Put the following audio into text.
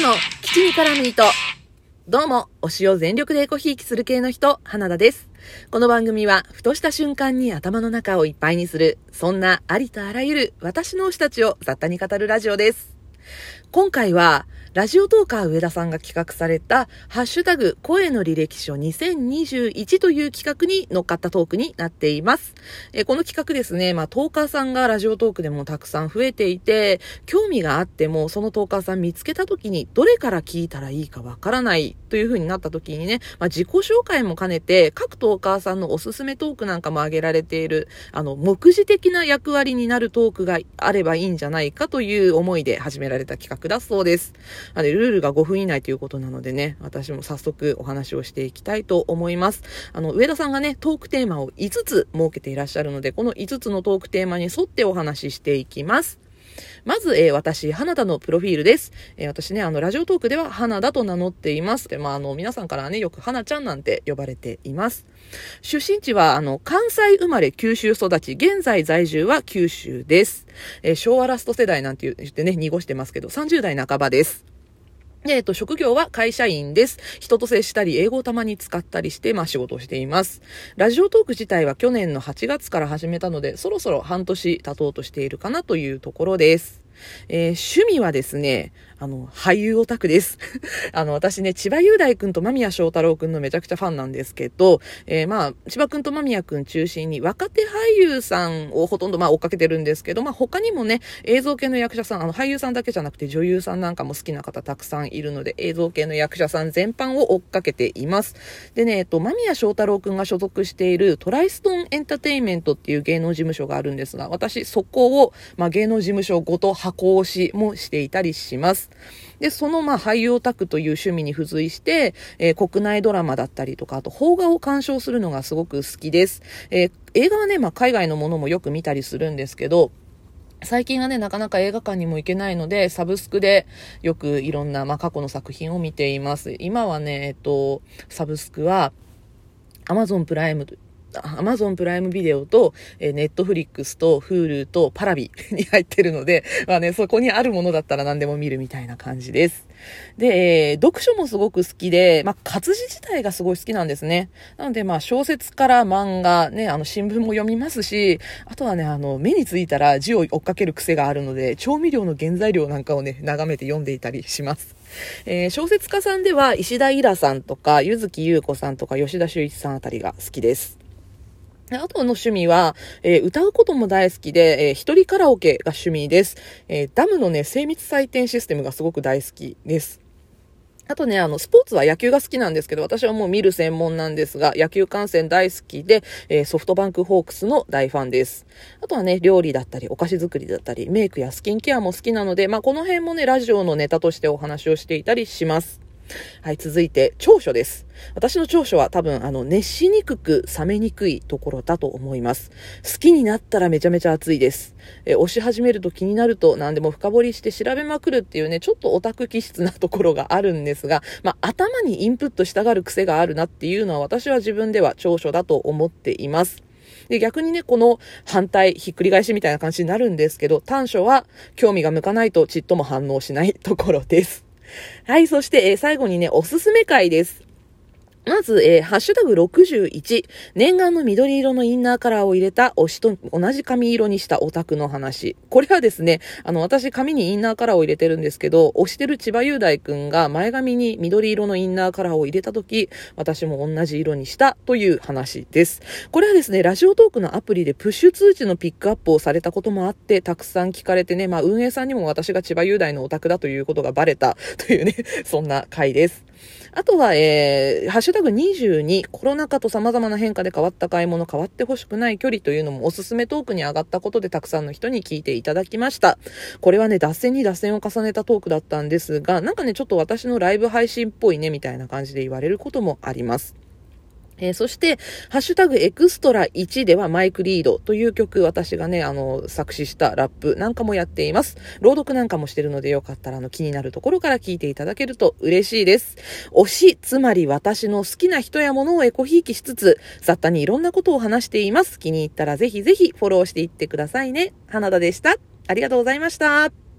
田の基地に絡む人。どうも、推しを全力でエコひいきする系の人、花田です。この番組は、ふとした瞬間に頭の中をいっぱいにする、そんなありとあらゆる私の推したちを雑多に語るラジオです。今回は、ラジオトーカー上田さんが企画された、ハッシュタグ、声の履歴書2021という企画に乗っかったトークになっています。えこの企画ですね、まあ、トーカーさんがラジオトークでもたくさん増えていて、興味があっても、そのトーカーさん見つけた時に、どれから聞いたらいいかわからないという風になった時にね、まあ、自己紹介も兼ねて、各トーカーさんのおすすめトークなんかも挙げられている、あの、目次的な役割になるトークがあればいいんじゃないかという思いで始められた企画画だそうです。あのルールが5分以内ということなのでね、私も早速お話をしていきたいと思います。あの、上田さんがね、トークテーマを5つ設けていらっしゃるので、この5つのトークテーマに沿ってお話ししていきます。まず、えー、私、花田のプロフィールです。えー、私ね、あの、ラジオトークでは花田と名乗っています。で、まあ、あの、皆さんからね、よく花ちゃんなんて呼ばれています。出身地は、あの、関西生まれ、九州育ち、現在在住は九州です。えー、昭和ラスト世代なんて言ってね、濁してますけど、30代半ばです。えっ、と、職業は会社員です。人と接したり、英語をたまに使ったりして、まあ仕事をしています。ラジオトーク自体は去年の8月から始めたので、そろそろ半年経とうとしているかなというところです。えー、趣味はですね、あの、俳優オタクです。あの、私ね、千葉雄大くんと間宮祥太郎くんのめちゃくちゃファンなんですけど、えー、まあ、千葉くんと間宮くん中心に若手俳優さんをほとんどまあ追っかけてるんですけど、まあ他にもね、映像系の役者さん、あの、俳優さんだけじゃなくて女優さんなんかも好きな方たくさんいるので、映像系の役者さん全般を追っかけています。でね、えっと、間宮祥太郎くんが所属しているトライストーンエンターテインメントっていう芸能事務所があるんですが、私そこを、まあ芸能事務所ごと箱押しもしていたりします。で、そのまあ俳優オタクという趣味に付随して、えー、国内ドラマだったりとか、あと邦画を鑑賞するのがすごく好きです。えー、映画はね、まあ海外のものもよく見たりするんですけど、最近はね、なかなか映画館にも行けないので、サブスクでよくいろんな、まあ、過去の作品を見ています。今はね、えっと、サブスクは、アマゾンプライムアマゾンプライムビデオと、えー、ネットフリックスと、フールと、パラビに入ってるので、まあね、そこにあるものだったら何でも見るみたいな感じです。で、えー、読書もすごく好きで、まあ、活字自体がすごい好きなんですね。なので、まあ、小説から漫画、ね、あの、新聞も読みますし、あとはね、あの、目についたら字を追っかける癖があるので、調味料の原材料なんかをね、眺めて読んでいたりします。えー、小説家さんでは、石田イラさんとか、柚木優子さんとか、吉田修一さんあたりが好きです。あとの趣味は、えー、歌うことも大好きで、えー、一人カラオケが趣味です。えー、ダムのね、精密採点システムがすごく大好きです。あとね、あの、スポーツは野球が好きなんですけど、私はもう見る専門なんですが、野球観戦大好きで、えー、ソフトバンクホークスの大ファンです。あとはね、料理だったり、お菓子作りだったり、メイクやスキンケアも好きなので、まあ、この辺もね、ラジオのネタとしてお話をしていたりします。はい、続いて、長所です。私の長所は多分、あの、熱しにくく冷めにくいところだと思います。好きになったらめちゃめちゃ熱いです。え、押し始めると気になると何でも深掘りして調べまくるっていうね、ちょっとオタク気質なところがあるんですが、まあ、頭にインプットしたがる癖があるなっていうのは私は自分では長所だと思っています。で、逆にね、この反対、ひっくり返しみたいな感じになるんですけど、短所は興味が向かないとちっとも反応しないところです。はい、そして、え、最後にね、おすすめ会です。まず、えー、ハッシュタグ61、念願の緑色のインナーカラーを入れた推しと同じ髪色にしたオタクの話。これはですね、あの、私髪にインナーカラーを入れてるんですけど、推してる千葉雄大くんが前髪に緑色のインナーカラーを入れた時、私も同じ色にしたという話です。これはですね、ラジオトークのアプリでプッシュ通知のピックアップをされたこともあって、たくさん聞かれてね、まあ運営さんにも私が千葉雄大のオタクだということがバレたというね、そんな回です。あとは、えー、ハッシュタグ22、コロナ禍と様々な変化で変わった買い物、変わってほしくない距離というのもおすすめトークに上がったことでたくさんの人に聞いていただきました。これはね、脱線に脱線を重ねたトークだったんですが、なんかね、ちょっと私のライブ配信っぽいね、みたいな感じで言われることもあります。えー、そして、ハッシュタグエクストラ1ではマイクリードという曲、私がね、あの、作詞したラップなんかもやっています。朗読なんかもしてるのでよかったら、あの、気になるところから聞いていただけると嬉しいです。推し、つまり私の好きな人や物をエコひいきしつつ、雑多にいろんなことを話しています。気に入ったらぜひぜひフォローしていってくださいね。花田でした。ありがとうございました。